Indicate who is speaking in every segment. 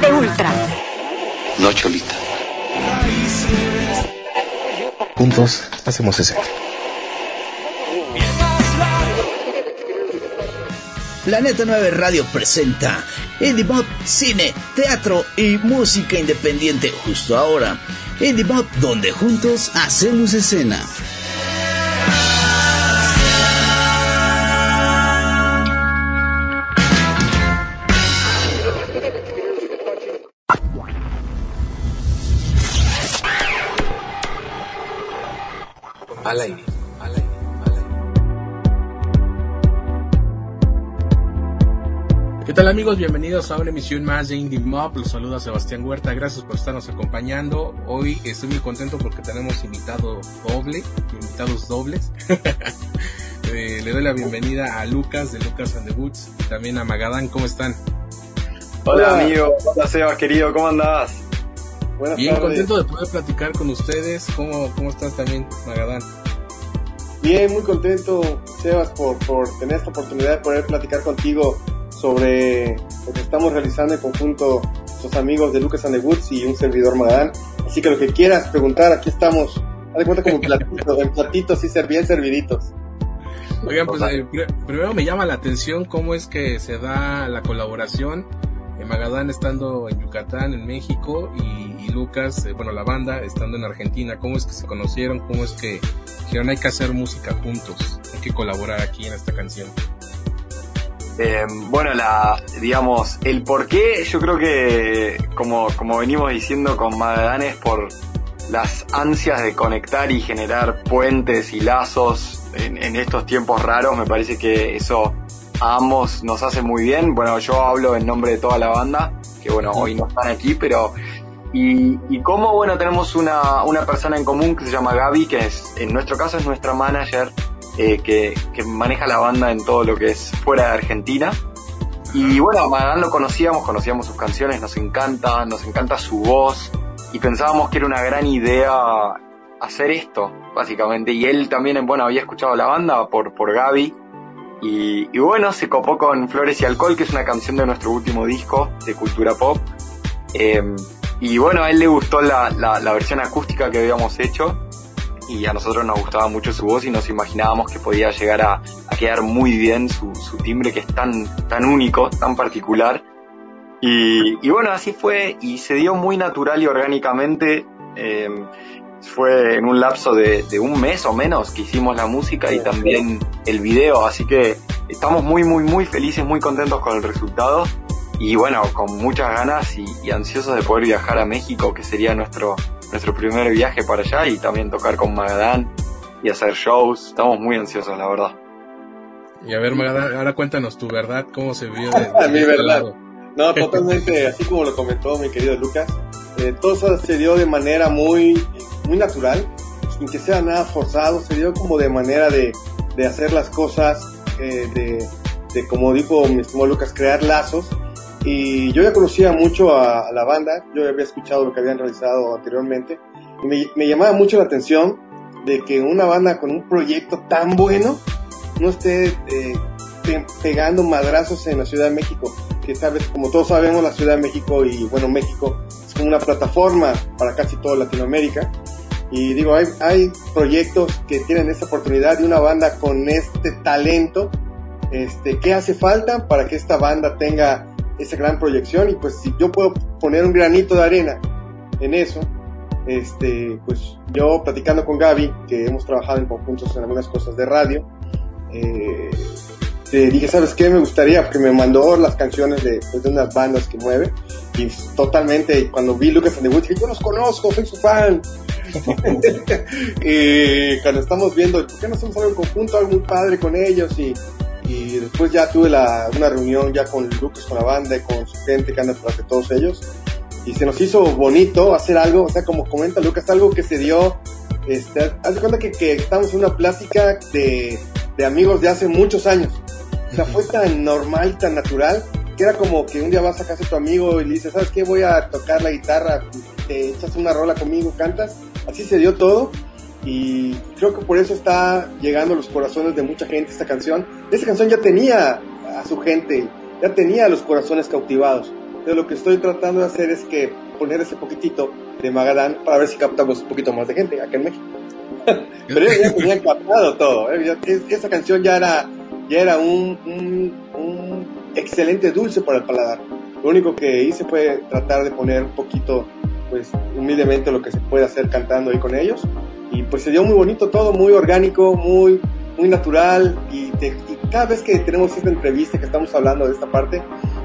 Speaker 1: de Ultra.
Speaker 2: No, Cholita.
Speaker 3: Juntos hacemos ese.
Speaker 4: Planeta 9 Radio presenta Indie Pop, cine, teatro y música independiente justo ahora. Indie Pop, donde juntos hacemos escena.
Speaker 3: Al aire. ¿Qué tal amigos? Bienvenidos a una emisión más de Indie Mob. Los saluda Sebastián Huerta. Gracias por estarnos acompañando. Hoy estoy muy contento porque tenemos invitado doble, invitados dobles. Eh, le doy la bienvenida a Lucas de Lucas and the Boots y también a Magadán. ¿Cómo están?
Speaker 5: Hola, amigo, hola Sebas querido, ¿cómo andás?
Speaker 3: Buenas Bien contento de poder platicar con ustedes. ¿Cómo, cómo estás también, Magadán?
Speaker 5: Bien, muy contento, Sebas, por, tener esta oportunidad de poder platicar contigo sobre lo que estamos realizando en conjunto nuestros amigos de Lucas and the Woods y un servidor Magadán. Así que lo que quieras preguntar, aquí estamos. Haz de cuenta como platitos, en platitos ser bien serviditos.
Speaker 3: Oigan, pues eh, primero me llama la atención cómo es que se da la colaboración. Magadán estando en Yucatán, en México, y, Lucas, eh, bueno, la banda estando en Argentina. ¿Cómo es que se conocieron? ¿Cómo es que dijeron hay que hacer música juntos? Hay que colaborar aquí en esta canción.
Speaker 5: bueno, la, digamos, el por qué, yo creo que, como, como venimos diciendo con Magadán, es por las ansias de conectar y generar puentes y lazos en, estos tiempos raros, me parece que eso a ambos nos hace muy bien. Bueno, yo hablo en nombre de toda la banda, que bueno, hoy no están aquí, pero... Y, y como, bueno, tenemos una, una persona en común que se llama Gaby, que es, en nuestro caso es nuestra manager, eh, que, que, maneja la banda en todo lo que es fuera de Argentina. Y bueno, a lo conocíamos, conocíamos sus canciones, nos encanta, nos encanta su voz y pensábamos que era una gran idea hacer esto, básicamente. Y él también, bueno, había escuchado la banda por, por Gaby. Y, bueno, se copó con Flores y Alcohol, que es una canción de nuestro último disco de cultura pop. Em, y bueno, a él le gustó la, la, versión acústica que habíamos hecho. Y a nosotros nos gustaba mucho su voz y nos imaginábamos que podía llegar a, a quedar muy bien su, su, timbre que es tan, tan único, tan particular. Y, y, bueno, así fue y se dio muy natural y orgánicamente. Eh, fue en un lapso de, un mes o menos que hicimos la música y también el video, así que estamos muy, muy, muy felices, muy contentos con el resultado y bueno, con muchas ganas y, ansiosos de poder viajar a México, que sería nuestro, nuestro primer viaje para allá y también tocar con Magadán y hacer shows. Estamos muy ansiosos, la verdad.
Speaker 3: Y a ver, Magadán, ahora cuéntanos tu verdad, cómo se vio de,
Speaker 5: mi este verdad. No, totalmente, así como lo comentó mi querido Lucas, eh, todo eso se dio de manera muy muy natural, sin que sea nada forzado, se dio como de manera de, de hacer las cosas, eh, de, como dijo mi estimado Lucas, crear lazos. Y yo ya conocía mucho a, la banda, yo había escuchado lo que habían realizado anteriormente, y me, llamaba mucho la atención de que una banda con un proyecto tan bueno no esté eh, pegando madrazos en la Ciudad de México, que sabes, como todos sabemos, la Ciudad de México y bueno, México es como una plataforma para casi toda Latinoamérica y digo, hay, hay proyectos que tienen esta oportunidad de una banda con este talento. Este, ¿Qué hace falta para que esta banda tenga esa gran proyección? Y pues si yo puedo poner un granito de arena en eso, este, pues yo platicando con Gaby, que hemos trabajado en conjuntos en algunas cosas de radio, eh, te dije, ¿sabes qué? Me gustaría, porque me mandó las canciones de, pues, de unas bandas que mueve, y totalmente, cuando vi Lucas and the Woods, dije, yo los conozco, soy su fan. y cuando estamos viendo, ¿por qué no hacemos algo en conjunto, algo muy padre con ellos? Y, y después ya tuve la, una reunión ya con Lucas, con la banda y con su gente que anda detrás de todos ellos. Y se nos hizo bonito hacer algo, o sea, como comenta Lucas, algo que se dio, este, haz de cuenta que, que estamos en una plática de, de amigos de hace muchos años. O sea, fue tan normal, tan natural, que era como que un día vas a casa de tu amigo y le dices, ¿sabes qué? Voy a tocar la guitarra, te echas una rola conmigo, cantas. Así se dio todo. Y creo que por eso está llegando a los corazones de mucha gente esta canción. Esta canción ya tenía a su gente, ya tenía a los corazones cautivados. de lo que estoy tratando de hacer es que poner ese poquitito de Magadán para ver si captamos un poquito más de gente acá en México. Pero ya tenían captado todo. ¿eh? Esa canción ya era, ya era un, un excelente dulce para el paladar. Lo único que hice fue tratar de poner un poquito, pues humildemente lo que se puede hacer cantando ahí con ellos. Y pues se dio muy bonito todo, muy orgánico, muy, muy natural. Y, cada vez que tenemos esta entrevista, que estamos hablando de esta parte,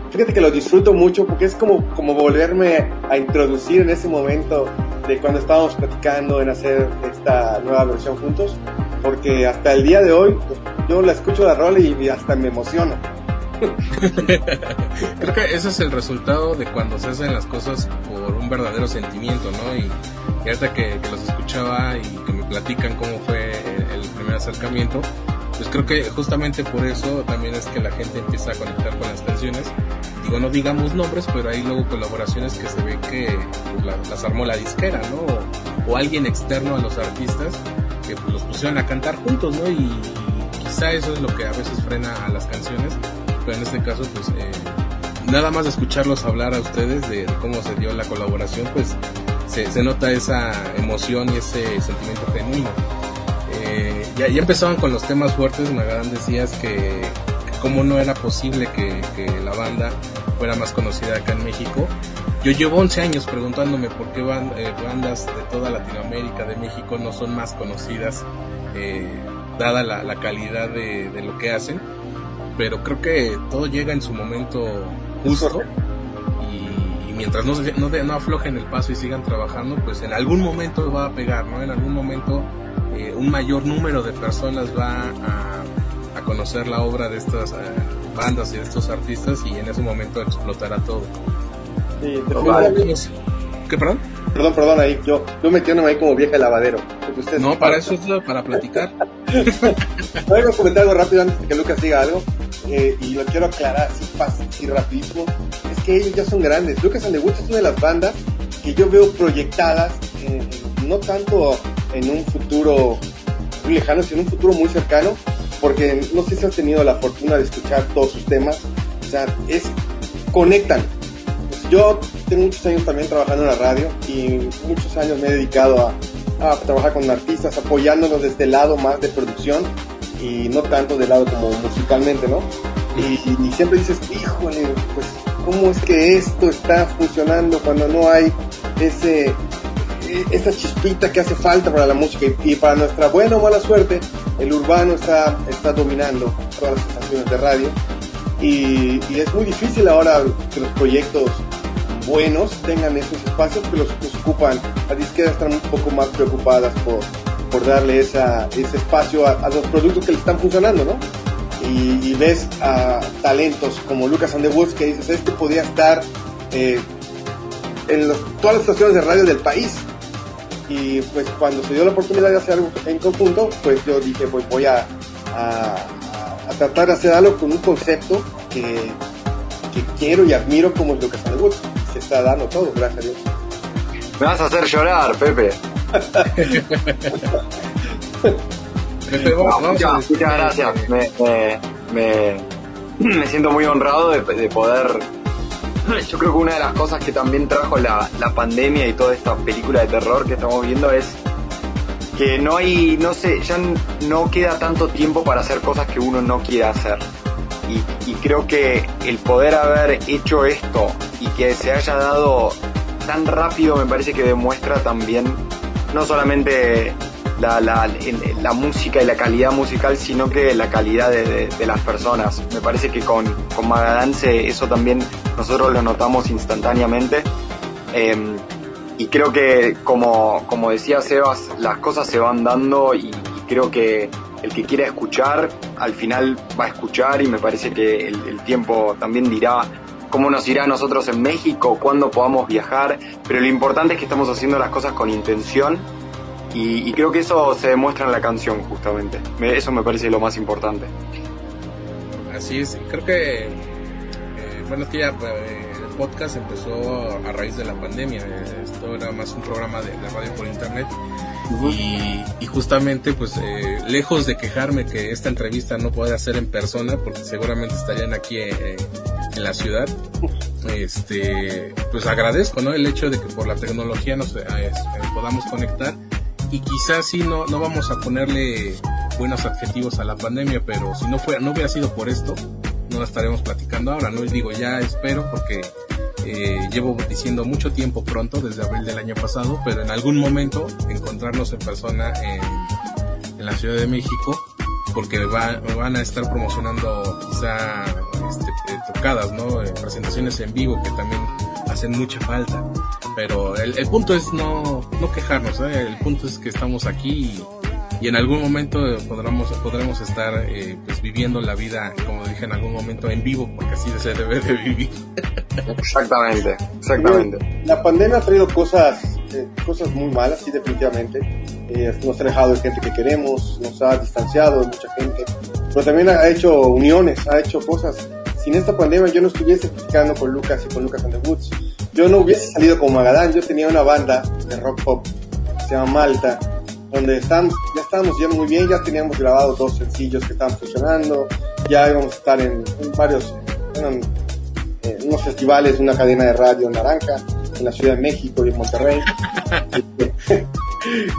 Speaker 5: fíjate que lo disfruto mucho porque es como, como volverme a introducir en ese momento de cuando estábamos platicando en hacer esta nueva versión juntos, porque hasta el día de hoy pues, yo la escucho la rola y, hasta me emociono.
Speaker 3: Creo que ese es el resultado de cuando se hacen las cosas por un verdadero sentimiento, ¿no? Y, y hasta que, que, los escuchaba y que me platican cómo fue el primer acercamiento, pues creo que justamente por eso también es que la gente empieza a conectar con las canciones. Digo, no digamos nombres, pero hay luego colaboraciones que se ve que pues, las armó la disquera, ¿no? O, alguien externo a los artistas que pues, los pusieron a cantar juntos, ¿no? Y, quizá eso es lo que a veces frena a las canciones, pero en este caso, pues eh, nada más escucharlos hablar a ustedes de, cómo se dio la colaboración, pues se, nota esa emoción y ese sentimiento genuino. Eh, ya, empezaban con los temas fuertes, Magadán decías que, como no era posible que, la banda fuera más conocida acá en México. Yo llevo 11 años preguntándome por qué van, eh, bandas de toda Latinoamérica, de México, no son más conocidas, dada la, calidad de, lo que hacen. Pero creo que todo llega en su momento justo. Y, y mientras no, no, no aflojen el paso y sigan trabajando, pues en algún momento va a pegar, ¿no? En algún momento eh, un mayor número de personas va a, a conocer la obra de estas eh, bandas y de estos artistas y en ese momento explotará todo.
Speaker 5: Sí,
Speaker 3: ¿Qué, perdón?
Speaker 5: Perdón, perdón, ahí yo, yo metiéndome ahí como vieja lavadero.
Speaker 3: Usted no, para eso es para platicar.
Speaker 5: Voy a comentar algo rápido antes de que Lucas diga algo. Eh, y lo quiero aclarar así fácil y. Es que ellos ya son grandes. Lucas and the Woods es una de las bandas que yo veo proyectadas, no tanto en un futuro muy lejano, sino en un futuro muy cercano, porque no sé si has tenido la fortuna de escuchar todos sus temas, o sea, es, conectan. Pues yo tengo muchos años también trabajando en la radio y muchos años me he dedicado a, a trabajar con artistas, apoyándolos desde el lado más de producción y no tanto del lado como musicalmente, ¿no? Y, siempre dices, híjole, pues, ¿cómo es que esto está funcionando cuando no hay ese, esa chispita que hace falta para la música y, para nuestra buena o mala suerte, el urbano está, está dominando todas las estaciones de radio y, y, es muy difícil ahora que los proyectos buenos tengan esos espacios que los, los ocupan. Las disqueras están un poco más preocupadas por, por darle esa, ese espacio a, los productos que le están funcionando, ¿no? Y, ves a talentos como Lucas and the que dices, este podía estar eh, en todas las estaciones de radio del país y pues cuando se dio la oportunidad de hacer algo en conjunto, pues yo dije, pues voy a, a, tratar de hacer algo con un concepto que, quiero y admiro como es Lucas Woods. Se está dando todo, gracias a Dios.
Speaker 6: Me vas a hacer llorar, Pepe. No, muchas, muchas gracias. Me, me, me, me, siento muy honrado de, de poder yo creo que una de las cosas que también trajo la, la, pandemia y toda esta película de terror que estamos viendo es que no hay, no sé, ya no queda tanto tiempo para hacer cosas que uno no quiere hacer. Y, y creo que el poder haber hecho esto y que se haya dado tan rápido me parece que demuestra también no solamente la, la, la, música y la calidad musical, sino que la calidad de, de, las personas. Me parece que con, con Magadance eso también nosotros lo notamos instantáneamente. Eh, y creo que, como, como decía Sebas, las cosas se van dando y, creo que el que quiera escuchar, al final va a escuchar y me parece que el tiempo también dirá cómo nos irá a nosotros en México, cuándo podamos viajar, pero lo importante es que estamos haciendo las cosas con intención y, creo que eso se demuestra en la canción, justamente. Me, eso me parece lo más importante.
Speaker 3: Así es, creo que, eh, bueno, ya eh, el podcast empezó a raíz de la pandemia. Esto era más un programa de, de radio por internet. Uh -huh. y, y, justamente, pues, eh, lejos de quejarme que esta entrevista no pueda ser en persona, porque seguramente estarían aquí en la ciudad. Este, pues agradezco, ¿no? El hecho de que por la tecnología nos eh, podamos conectar y quizás sí no, no vamos a ponerle buenos adjetivos a la pandemia, pero si no fuera, no hubiera sido por esto, no la estaremos platicando ahora, ¿no? Y digo, ya espero porque eh, llevo diciendo mucho tiempo pronto, desde abril del año pasado, pero en algún momento encontrarnos en persona en, la Ciudad de México, porque van a estar promocionando quizá este, eh, tocadas, ¿no? Eh, presentaciones en vivo que también hacen mucha falta. Pero el, punto es no, no quejarnos, el punto es que estamos aquí y y en algún momento podremos, podremos estar eh, pues viviendo la vida, como dije en algún momento, en vivo, porque así se debe de vivir.
Speaker 6: Exactamente, exactamente.
Speaker 5: La pandemia ha traído cosas, eh, cosas muy malas, sí, definitivamente. Eh, nos ha alejado de gente que queremos, nos ha distanciado de mucha gente, pero también ha hecho uniones, ha hecho cosas. Sin esta pandemia yo no estuviese platicando con Lucas y con Lucas and the Woods. Yo no hubiese salido con Magadán, yo tenía una banda de rock pop que se llama Malta, donde estamos, ya estábamos yendo muy bien, ya teníamos grabado dos sencillos que estaban funcionando, ya íbamos a estar en, varios, en, unos festivales, una cadena de radio Naranja, en la Ciudad de México y en Monterrey.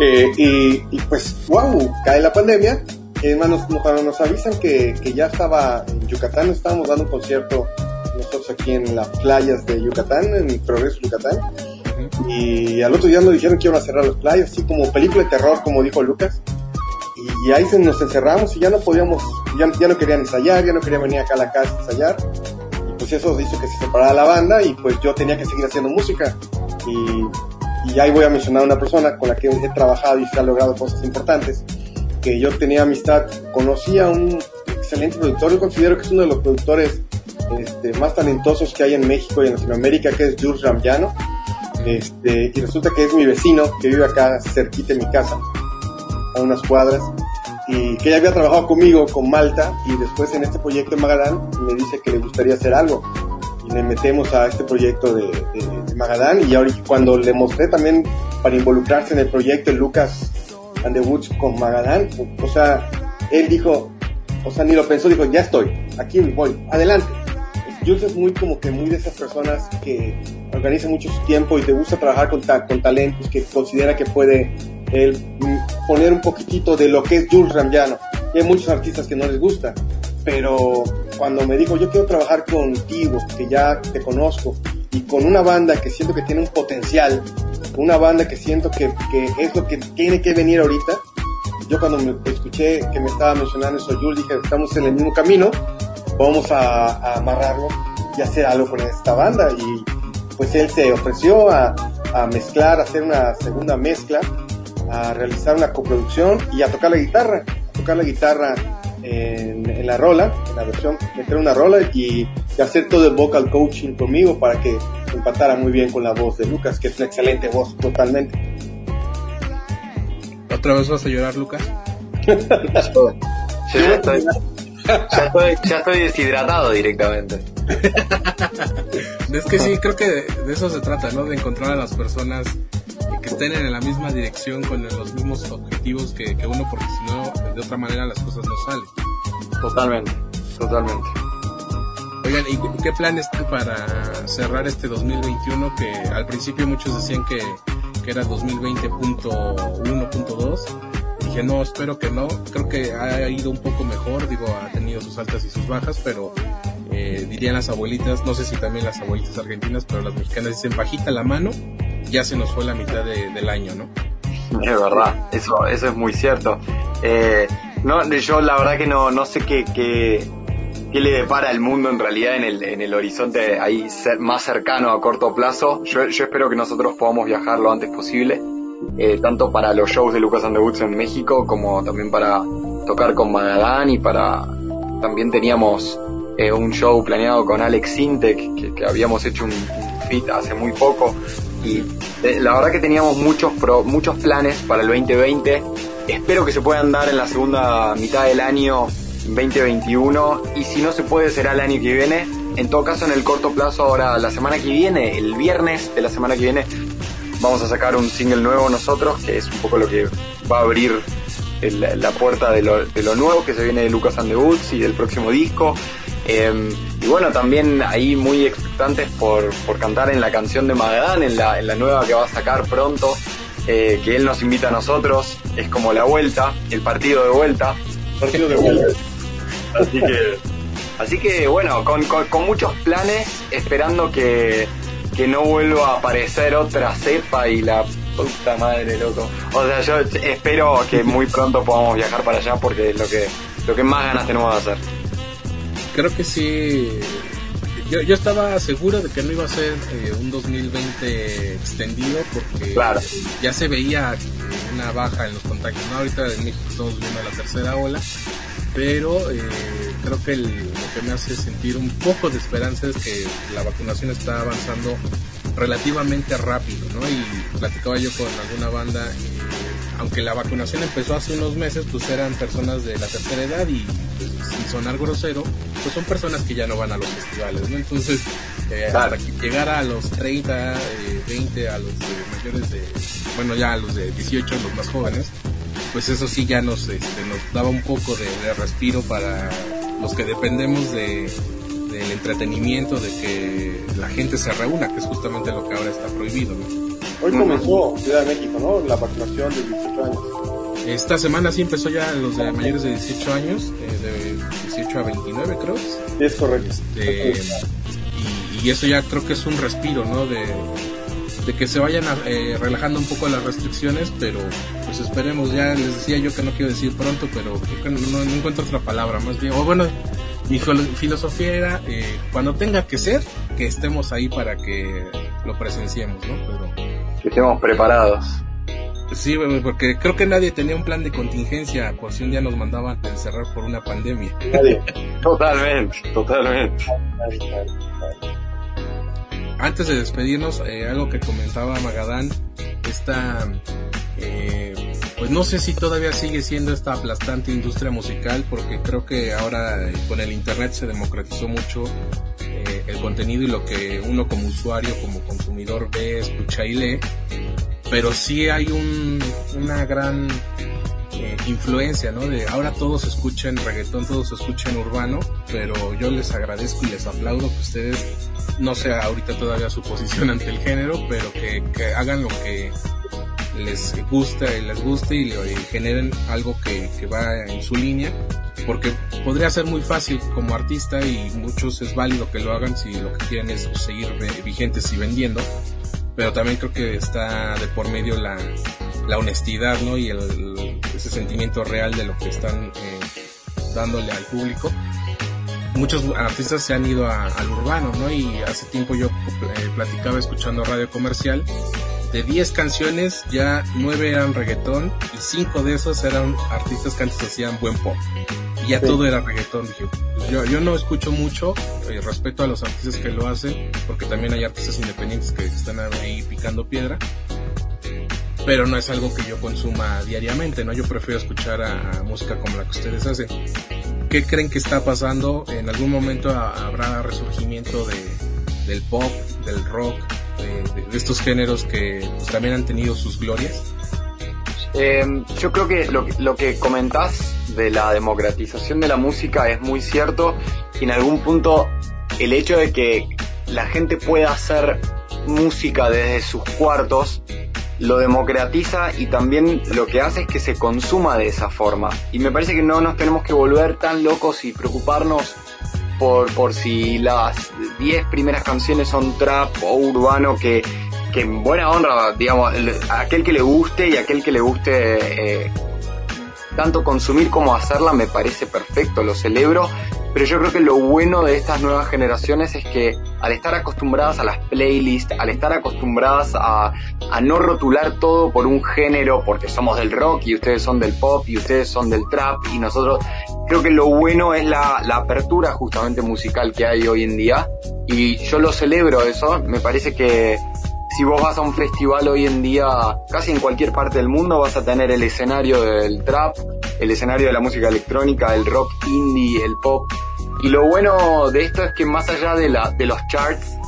Speaker 5: Eh, y, pues, wow, cae la pandemia. Hermanos, cuando nos avisan que, que ya estaba en Yucatán, estábamos dando un concierto nosotros aquí en las playas de Yucatán, en Progreso Yucatán y al otro día nos dijeron que iban a cerrar los playas, así como película de terror, como dijo Lucas. Y ahí se nos encerramos y ya no podíamos, ya, ya no querían ensayar, ya no querían venir acá a la casa a ensayar. Eso hizo que se separara la banda y pues yo tenía que seguir haciendo música. Y, y ahí voy a mencionar una persona con la que he trabajado y se ha logrado cosas importantes. Que yo tenía amistad, conocía a un excelente productor, yo considero que es uno de los productores este, más talentosos que hay en México y en Latinoamérica, que es Jules Ramllano este, y resulta que es mi vecino que vive acá cerquita de mi casa, a unas cuadras, que ya había trabajado conmigo con Malta y después en este proyecto de Magadán me dice que le gustaría hacer algo. Y le metemos a este proyecto de, Magadán y ahora cuando le mostré también para involucrarse en el proyecto de Lucas and the Woods con Magadán, o sea, él dijo, o sea, ni lo pensó, dijo, ya estoy, aquí voy, adelante. Jules es muy como que muy de esas personas que organiza mucho su tiempo y te gusta trabajar con, con talentos que considera que puede él mm, poner un poquitito de lo que es Jules Ramjano. Y hay muchos artistas que no les gusta, pero cuando me dijo yo quiero trabajar contigo, que ya te conozco, y con una banda que siento que tiene un potencial, una banda que siento que, que es lo que tiene que venir ahorita, yo cuando me escuché que me estaba mencionando eso, Jules, dije, estamos en el mismo camino, vamos a, amarrarlo y hacer algo con esta banda. Y pues él se ofreció a, mezclar, hacer una segunda mezcla, a realizar una coproducción y a tocar la guitarra, a tocar la guitarra en, la rola, en la versión, meter una rola y, hacer todo el vocal coaching conmigo para que empatara muy bien con la voz de Lucas, que es una excelente voz totalmente.
Speaker 3: ¿Otra vez vas a llorar, Lucas?
Speaker 6: sí, ya, estoy, deshidratado directamente.
Speaker 3: es que sí, creo que de, eso se trata, ¿no? De encontrar a las personas que estén en la misma dirección, con los mismos objetivos que, uno, porque si no, de otra manera las cosas no salen.
Speaker 6: Totalmente, totalmente.
Speaker 3: Oigan, ¿y qué planes para cerrar este 2021? Que al principio muchos decían que, que era 2020.1.2 dije, no, espero que no. Creo que ha ido un poco mejor, digo, ha tenido sus altas y sus bajas, pero eh, dirían las abuelitas, no sé si también las abuelitas argentinas, pero las mexicanas dicen bajita la mano, ya se nos fue la mitad del año, ¿no?
Speaker 6: Es verdad, eso, eso es muy cierto. Eh, no, yo la verdad que no, no sé qué, qué, qué le depara al mundo en realidad en el, en el horizonte ahí más cercano a corto plazo. Yo, yo espero que nosotros podamos viajar lo antes posible. Eh, tanto para los shows de Lucas and en México como también para tocar con Magadán y para también teníamos eh, un show planeado con Alex Sintek que, habíamos hecho un, fit hace muy poco y eh, la verdad que teníamos muchos muchos planes para el 2020 espero que se puedan dar en la segunda mitad del año 2021 y si no se puede será el año que viene. En todo caso en el corto plazo ahora la semana que viene el viernes de la semana que viene vamos a sacar un single nuevo nosotros, que es un poco lo que va a abrir la puerta de lo, nuevo que se viene de Lucas and y del próximo disco. Em, y bueno, también ahí muy expectantes por, por cantar en la canción de Magadán, en la, en la nueva que va a sacar pronto, eh, que él nos invita a nosotros, es como la vuelta, el partido de vuelta.
Speaker 5: Partido de vuelta.
Speaker 6: Así que, así que bueno, con, con, con muchos planes, esperando que, que no vuelva a aparecer otra cepa y la puta madre, loco. O sea, yo espero que muy pronto podamos viajar para allá porque es lo que, lo que más ganas tenemos de hacer.
Speaker 3: Creo que sí. Yo, yo estaba seguro de que no iba a ser eh, un 2020 extendido porque
Speaker 6: Claro.
Speaker 3: ya se veía una baja en los contagios. ¿no? Ahorita en México estamos viendo la tercera ola, pero eh, creo que el- lo que me hace sentir un poco de esperanza es que la vacunación está avanzando relativamente rápido, ¿no? Y platicaba yo con alguna banda, eh, aunque la vacunación empezó hace unos meses, pues eran personas de la tercera edad y sin sonar grosero, pues son personas que ya no van a los festivales, ¿no? Entonces, eh,
Speaker 6: Claro.
Speaker 3: hasta que llegara a los 30, eh, 20, a los de mayores de, bueno, ya a los de 18, los más jóvenes, pues eso sí ya nos, este, nos daba un poco de, de respiro para los que dependemos de, del entretenimiento, de que la gente se reúna, que es justamente lo que ahora está prohibido. ¿no?
Speaker 5: Hoy comenzó Ciudad de México, ¿no? La vacunación de 18 años.
Speaker 3: Esta semana sí empezó ya los de mayores de 18 años, eh, de 18 a 29 creo.
Speaker 5: Es correcto.
Speaker 3: Este, y, y eso ya creo que es un respiro, ¿no? De, de que se vayan a- eh, relajando un poco las restricciones, pero pues esperemos, ya les decía yo que no quiero decir pronto, pero creo que no, encuentro otra palabra, más bien, o bueno, mi filo- filosofía era, eh, cuando tenga que ser, que estemos ahí para que lo presenciemos, ¿no? Pero
Speaker 6: Que estemos preparados.
Speaker 3: Sí, bueno, porque creo que nadie tenía un plan de contingencia por si un día nos mandaban a encerrar por una pandemia.
Speaker 5: Nadie.
Speaker 6: Totalmente, totalmente.
Speaker 3: Antes de despedirnos, eh, algo que comentaba Magadán, esta, eh, pues no sé si todavía sigue siendo esta aplastante industria musical, porque creo que ahora eh, con el internet se democratizó mucho eh, el contenido y lo que uno como usuario, como consumidor ve, escucha y lee, pero sí hay un, una gran eh, influencia, ¿no? De ahora todos escuchan reggaetón, todos escuchan urbano, pero yo les agradezco y les aplaudo que ustedes, no sé ahorita todavía su posición ante el género, pero que, que hagan lo que les gusta y les guste y, y generen algo que, que va en su línea, porque podría ser muy fácil como artista y muchos es válido que lo hagan si lo que quieren es seguir vigentes y vendiendo, pero también creo que está de por medio la, la honestidad, ¿no? Y el, ese sentimiento real de lo que están eh, dándole al público. Muchos artistas se han ido al urbano, ¿no? Y hace tiempo yo eh, platicaba escuchando radio comercial. De 10 canciones, ya 9 eran reggaetón y 5 de esos eran artistas que antes hacían buen pop. Ya
Speaker 5: Sí.
Speaker 3: todo era reggaetón. Dije, pues yo, yo no escucho mucho, eh, respeto a los artistas que lo hacen, porque también hay artistas independientes que están ahí picando piedra pero no es algo que yo consuma diariamente, ¿no? Yo prefiero escuchar a, a música como la que ustedes hacen. ¿Qué creen que está pasando? ¿En algún momento ha- habrá resurgimiento de, del pop, del rock, de, de- de estos géneros que pues, también han tenido sus glorias?
Speaker 6: Eh, yo creo que lo, lo que comentás de la democratización de la música es muy cierto y en algún punto el hecho de que la gente pueda hacer música desde sus cuartos lo democratiza y también lo que hace es que se consuma de esa forma. Y me parece que no nos tenemos que volver tan locos y preocuparnos por, por si las 10 primeras canciones son trap o urbano, que, que en buena honra, digamos, aquel que le guste y aquel que le guste eh, tanto consumir como hacerla me parece perfecto, lo celebro, pero yo creo que lo bueno de estas nuevas generaciones es que al estar acostumbradas a las playlists, al estar acostumbradas a, no rotular todo por un género, porque somos del rock y ustedes son del pop y ustedes son del trap y nosotros, creo que lo bueno es la apertura justamente musical que hay hoy en día. Y yo lo celebro eso, me parece que si vos vas a un festival hoy en día, casi en cualquier parte del mundo vas a tener el escenario del trap, el escenario de la música electrónica, el rock indie, el pop. Y lo bueno de esto es que más allá de, la, de los charts,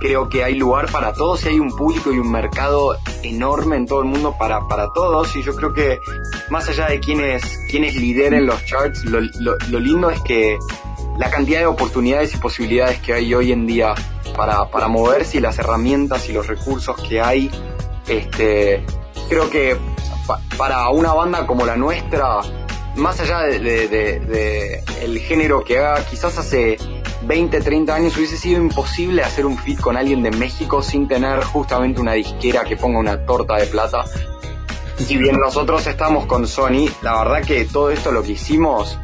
Speaker 6: creo que hay lugar para todos y hay un público y un mercado enorme en todo el mundo para, para todos. Y yo creo que más allá de quienes, quienes lideren los charts, lo, lo, lo lindo es que la cantidad de oportunidades y posibilidades que hay hoy en día para, para moverse y las herramientas y los recursos que hay. Este, creo que para una banda como la nuestra, más allá de, el género que haga, quizás hace 20, 30 años hubiese sido imposible hacer un fit con alguien de México sin tener justamente una disquera que ponga una torta de plata. Si bien nosotros estamos con Sony, la verdad que todo esto lo que hicimos,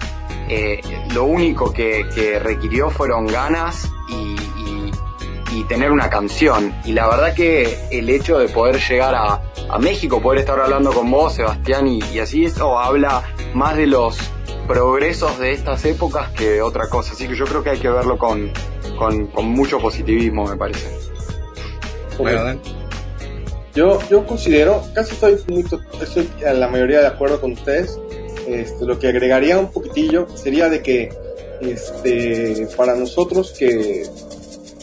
Speaker 6: eh, lo único que, requirió fueron ganas y, tener una canción. Y la verdad que el hecho de poder llegar a, México, poder estar hablando con vos, Sebastián, y, y así, eso habla más de los progresos de estas épocas que otra cosa. Así que yo creo que hay que verlo con, mucho positivismo, me parece.
Speaker 5: yo, yo considero, casi estoy, muy, estoy a la mayoría de acuerdo con ustedes. Este, lo que agregaría un poquitillo sería de que este, para nosotros que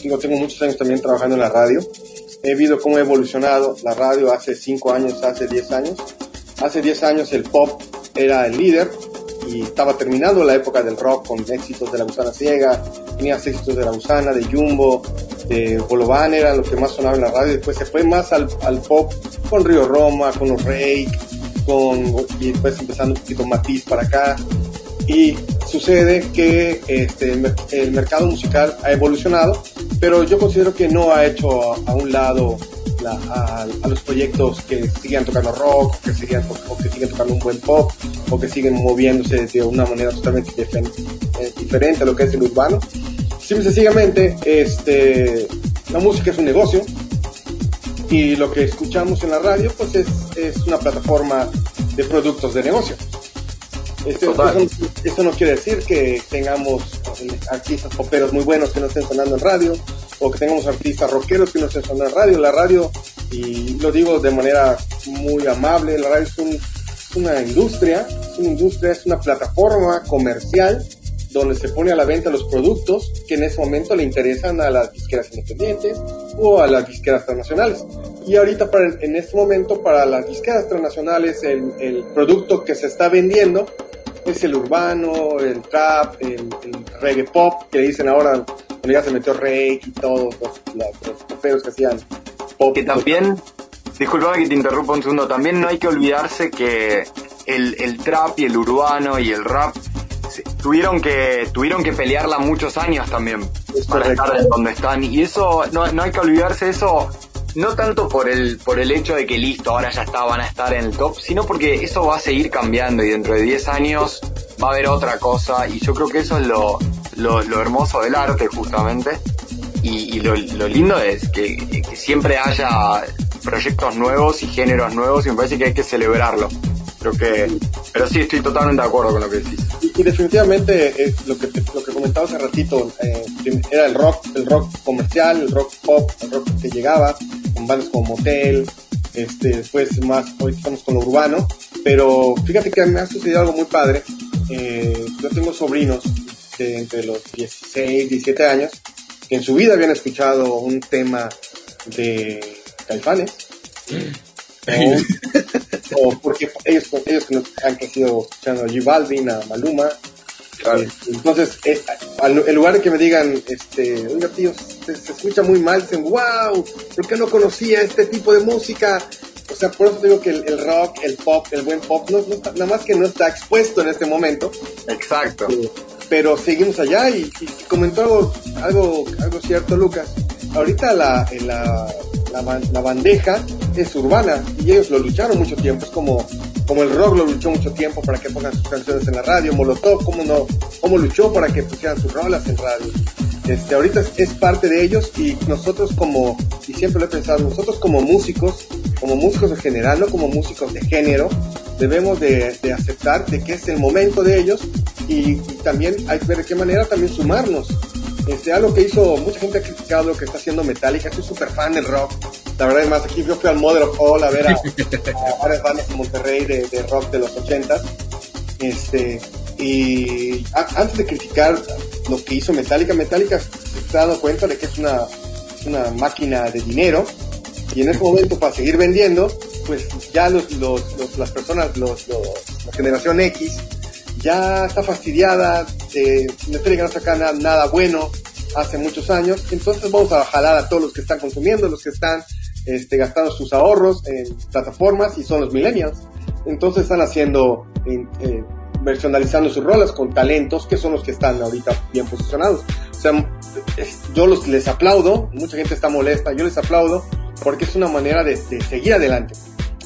Speaker 5: tengo, tengo muchos años también trabajando en la radio, he visto cómo ha evolucionado la radio hace 5 años, hace 10 años. Hace 10 años el pop era el líder y estaba terminando la época del rock con éxitos de La Gusana Ciega, tenías éxitos de La Gusana, de Jumbo, de Bolovan, era lo que más sonaba en la radio, después se fue más al, al pop con Río Roma, con los Rake, con, y después empezando un poquito Matiz para acá, y sucede que este, el mercado musical ha evolucionado, pero yo considero que no ha hecho a un lado a, los proyectos que sigan tocando rock, que o que siguen tocando un buen pop, o que siguen moviéndose de una manera totalmente eh, diferente a lo que es el urbano. Simple sencillamente, este, la música es un negocio y lo que escuchamos en la radio pues es, es una plataforma de productos de negocio. Este, eso, no quiere decir que tengamos eh, artistas poperos muy buenos que no estén sonando en radio, o que tengamos artistas rockeros que no estén sonando en radio. La radio, y lo digo de manera muy amable, la radio es, una industria, es una industria, es una plataforma comercial donde se pone a la venta los productos que en ese momento le interesan a las disqueras independientes o a las disqueras transnacionales. Y ahorita para, en este momento para las disqueras transnacionales el, el producto que se está vendiendo es el urbano, el trap, el, reggae pop, que dicen ahora, cuando ya se metió reggae y todos los, los, que hacían
Speaker 6: pop. Que también, disculpa que te interrumpa un segundo, también no hay que olvidarse que el, el trap y el urbano y el rap tuvieron que tuvieron que pelearla muchos años también para estar donde están y eso no, no hay que olvidarse eso no tanto por el, por el hecho de que listo, ahora ya está, van a estar en el top, sino porque eso va a seguir cambiando y dentro de 10 años va a haber otra cosa y yo creo que eso es lo, lo, hermoso del arte justamente y, lo, lo, lindo es que, que, siempre haya proyectos nuevos y géneros nuevos y me parece que hay que celebrarlo. Creo que, pero sí, estoy totalmente de acuerdo con lo que decís.
Speaker 5: Y, definitivamente eh, lo, que lo que comentaba hace ratito eh, era el rock, el rock comercial, el rock pop, el rock que llegaba con bandas como Motel, este, después más, hoy estamos con lo urbano, pero fíjate que me ha sucedido algo muy padre. Eh, yo tengo sobrinos de entre los 16, 17 años que en su vida habían escuchado un tema de Caifanes. o, porque ellos, ellos han crecido escuchando a G Balvin, a Maluma, este, entonces, eh, en lugar de que me digan, este, oiga tío, se, escucha muy mal, dicen, wow, ¿por qué no conocía este tipo de música? O sea, por eso digo que el, rock, el pop, el buen pop, no, nada más que no está expuesto en este momento.
Speaker 6: Exacto.
Speaker 5: Eh, pero seguimos allá y, comentó algo, algo, algo cierto, Lucas. Ahorita la, la, la, bandeja es urbana y ellos lo lucharon mucho tiempo. Es como, como el rock lo luchó mucho tiempo para que pongan sus canciones en la radio. Molotov, ¿cómo, no, cómo luchó para que pusieran sus rolas en radio. Este, ahorita es, parte de ellos y nosotros como, y siempre lo he pensado, nosotros como músicos, como músicos en general, no como músicos de género, debemos de, aceptar de que es el momento de ellos y, también hay que ver de qué manera también sumarnos. Este, algo que hizo, mucha gente ha criticado lo que está haciendo Metallica, soy súper fan del rock. La verdad, además, aquí yo fui al Mother of All a ver a, varias bandas de Monterrey de, rock de los 80 Este, y antes de criticar lo que hizo Metallica, Metallica se ha dado cuenta de que es una, una máquina de dinero y en ese momento para seguir vendiendo, pues ya los, los, las personas, los, la generación X, ya está fastidiada eh, Metallica no saca nada, nada bueno hace muchos años, entonces vamos a jalar a todos los que están consumiendo, los que están este, gastando sus ahorros en plataformas y son los millennials. Entonces están haciendo, eh, versionalizando sus rolas con talentos que son los que están ahorita bien posicionados. O sea, yo los, les aplaudo, mucha gente está molesta, yo les aplaudo porque es una manera de, de seguir adelante.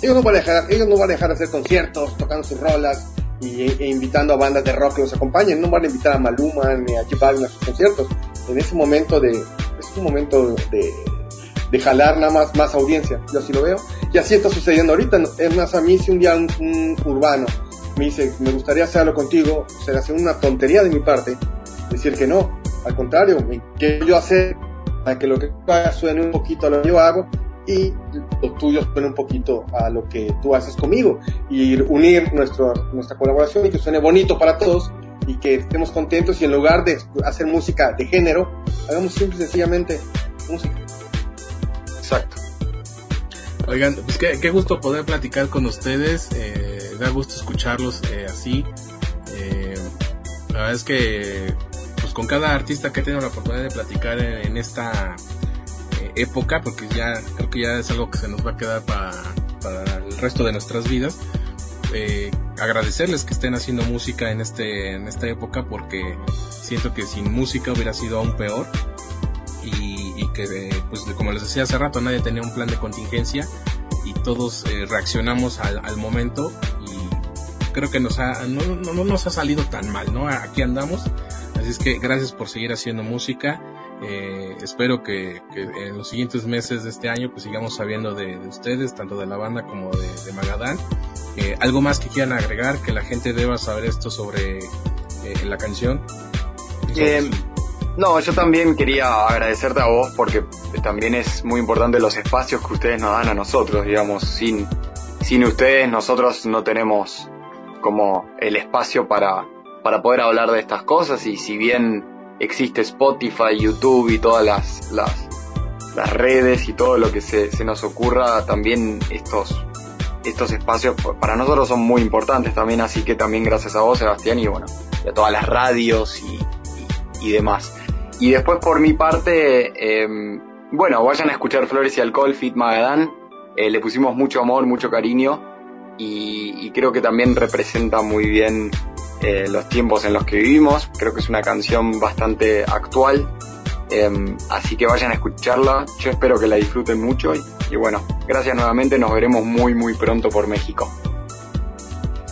Speaker 5: Ellos no van a dejar, ellos no van a dejar de hacer conciertos, tocando sus rolas, y, e invitando a bandas de rock que los acompañen. No van a invitar a Maluma ni a J a sus conciertos. En ese momento de, es un momento de, de jalar nada más, más audiencia. Yo así lo veo. Y así está sucediendo ahorita. Es más, a mí si un día un, urbano me dice, me gustaría hacerlo contigo, será una tontería de mi parte decir que no. Al contrario, que yo hacer para que lo que suene un poquito lo que yo hago y los tuyos suene un poquito a lo que tú haces conmigo y unir nuestro, nuestra colaboración y que suene bonito para todos y que estemos contentos y en lugar de hacer música de género, hagamos simple y sencillamente música.
Speaker 3: Exacto. Oigan, pues qué, qué gusto poder platicar con ustedes, eh, da gusto escucharlos eh, así. Eh, la verdad es que pues con cada artista que he tenido la oportunidad de platicar en esta época, porque ya creo que ya es algo que se nos va a quedar para, para el resto de nuestras vidas. Eh, agradecerles que estén haciendo música en este en esta época porque siento que sin música hubiera sido aún peor. Y, y que pues como les decía hace rato nadie tenía un plan de contingencia y todos eh, reaccionamos al, al, momento. Y creo que nos ha, no, no, no, nos ha salido tan mal no aquí andamos. Así es que gracias por seguir haciendo música eh, espero que, en los siguientes meses de este año pues sigamos sabiendo de, de ustedes, tanto de la banda como de, de Magadán. Eh, algo más que quieran agregar, que la gente deba saber esto sobre eh, la canción.
Speaker 6: Eh, no, yo también quería agradecerte a vos porque también es muy importante los espacios que ustedes nos dan a nosotros, digamos, sin, sin ustedes nosotros no tenemos como el espacio para, para poder hablar de estas cosas y si bien existe Spotify, YouTube y todas las, las, las redes y todo lo que se, se, nos ocurra, también estos, estos espacios para nosotros son muy importantes también, así que también gracias a vos, Sebastián, y bueno, y a todas las radios y, y, demás. Y después por mi parte, eh, bueno, vayan a escuchar Flores y Alcohol, Fit Magadán, eh, le pusimos mucho amor, mucho cariño y, creo que también representa muy bien eh, los tiempos en los que vivimos. Creo que es una canción bastante actual. Eh, así que vayan a escucharla. Yo espero que la disfruten mucho. Y, y, bueno, gracias nuevamente. Nos veremos muy, muy pronto por México.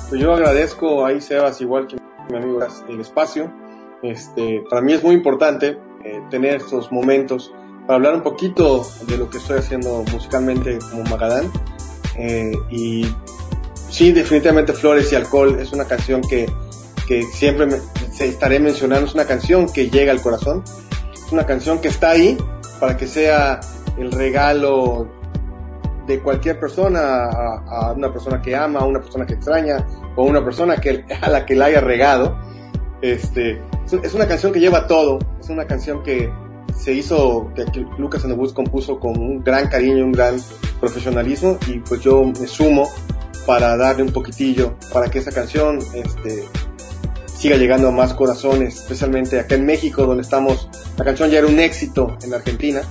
Speaker 5: Pues yo agradezco ahí, Sebas, igual que mi amigo, el espacio. Este, para mí es muy importante eh, tener estos momentos para hablar un poquito de lo que estoy haciendo musicalmente como Magadán. Eh, y sí, definitivamente Flores y Alcohol es una canción que que siempre me, estaré mencionando, es una canción que llega al corazón, es una canción que está ahí para que sea el regalo de cualquier persona a, una persona que ama, a una persona que extraña o a una persona a la que la haya regado. Este, es una canción que lleva todo, es una canción que se hizo, que Lucas and compuso con un gran cariño, un gran profesionalismo y pues yo me sumo para darle un poquitillo, para que esa canción este, siga llegando a más corazones, especialmente acá en México, donde estamos, la canción ya era un éxito en Argentina,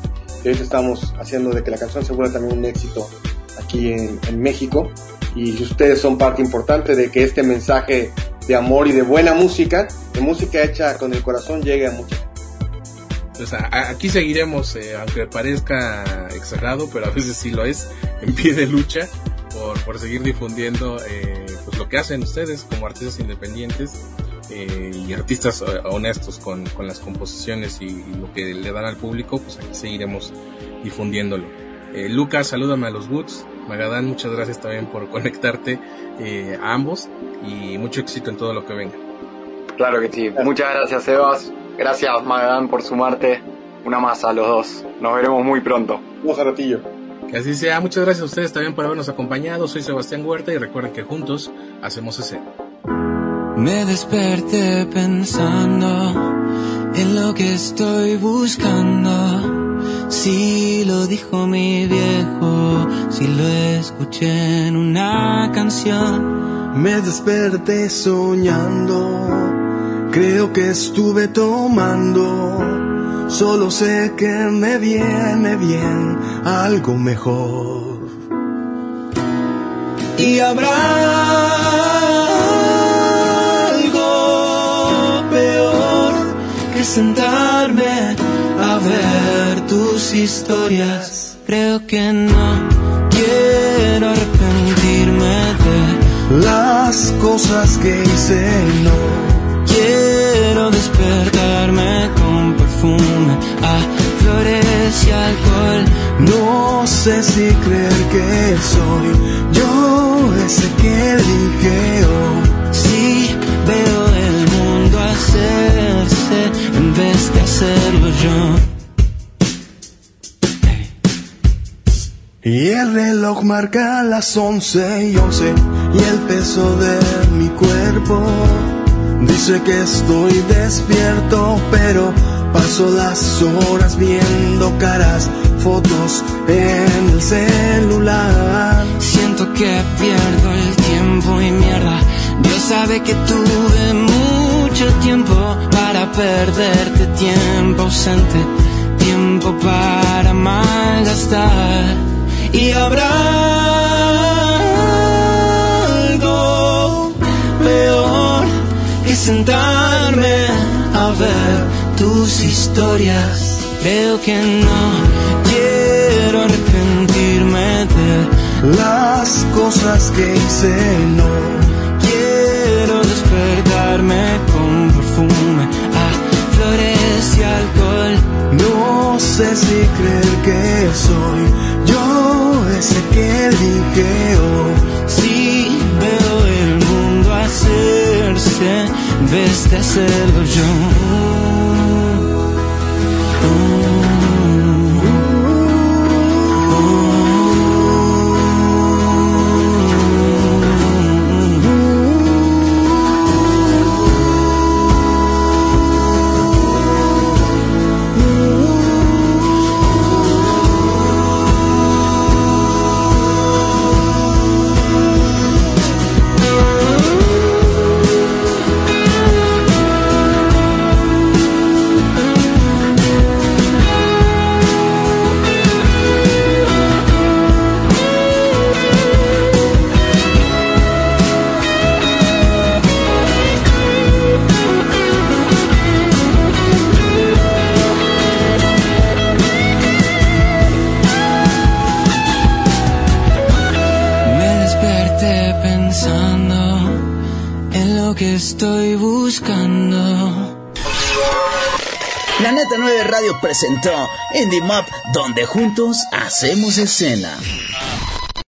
Speaker 5: y hoy estamos haciendo de que la canción se vuelva también un éxito aquí en, en México, y ustedes son parte importante de que este mensaje de amor y de buena música, de música hecha con el corazón, llegue a mucha
Speaker 3: o sea, aquí seguiremos, eh, aunque parezca exagerado, pero a veces sí lo es, en pie de lucha por, por seguir difundiendo eh, pues lo que hacen ustedes como artistas independientes eh, y artistas eh, honestos con, con las composiciones y, y, lo que le dan al público, pues aquí seguiremos difundiéndolo. Eh, Lucas, salúdame a los Woods. Magadán, muchas gracias también por conectarte eh, a ambos y mucho éxito en todo lo que venga.
Speaker 6: Claro que sí. Muchas gracias, Sebas. Gracias, Magadán, por sumarte. Una más a los dos. Nos veremos muy pronto.
Speaker 5: A ratillo.
Speaker 3: Que así sea. Muchas gracias a ustedes también por habernos acompañado. Soy Sebastián Huerta y recuerden que juntos hacemos ese.
Speaker 7: Me desperté pensando en lo que estoy buscando. Si lo dijo mi viejo, si lo escuché en una canción.
Speaker 8: Me desperté soñando Creo que estuve tomando, solo sé que me viene bien algo mejor. Y habrá algo peor que sentarme a ver tus historias.
Speaker 7: Creo que no quiero arrepentirme de
Speaker 8: las cosas que hice, no
Speaker 7: quiero despertarme con perfume
Speaker 8: No sé si creer que soy yo ese que elige o
Speaker 7: si veo el mundo hacerse en vez de hacerlo yo.
Speaker 8: Y el reloj marca las once y once y el peso de mi cuerpo Dice que estoy despierto, pero paso las horas viendo caras, fotos en el celular.
Speaker 7: Siento que pierdo el tiempo y mierda. Dios sabe que tuve mucho tiempo para perderte, tiempo ausente, tiempo para malgastar. Y habrá sentarme a ver tus historias. Creo que no quiero arrepentirme de
Speaker 8: las cosas que hice, no.
Speaker 7: Quiero despertarme con perfume a flores y alcohol.
Speaker 8: No sé si creer que soy yo ese que dije oh.
Speaker 7: Si veo el mundo hacerse vez de hacerlo yo.
Speaker 4: Indie Map, donde juntos hacemos escena.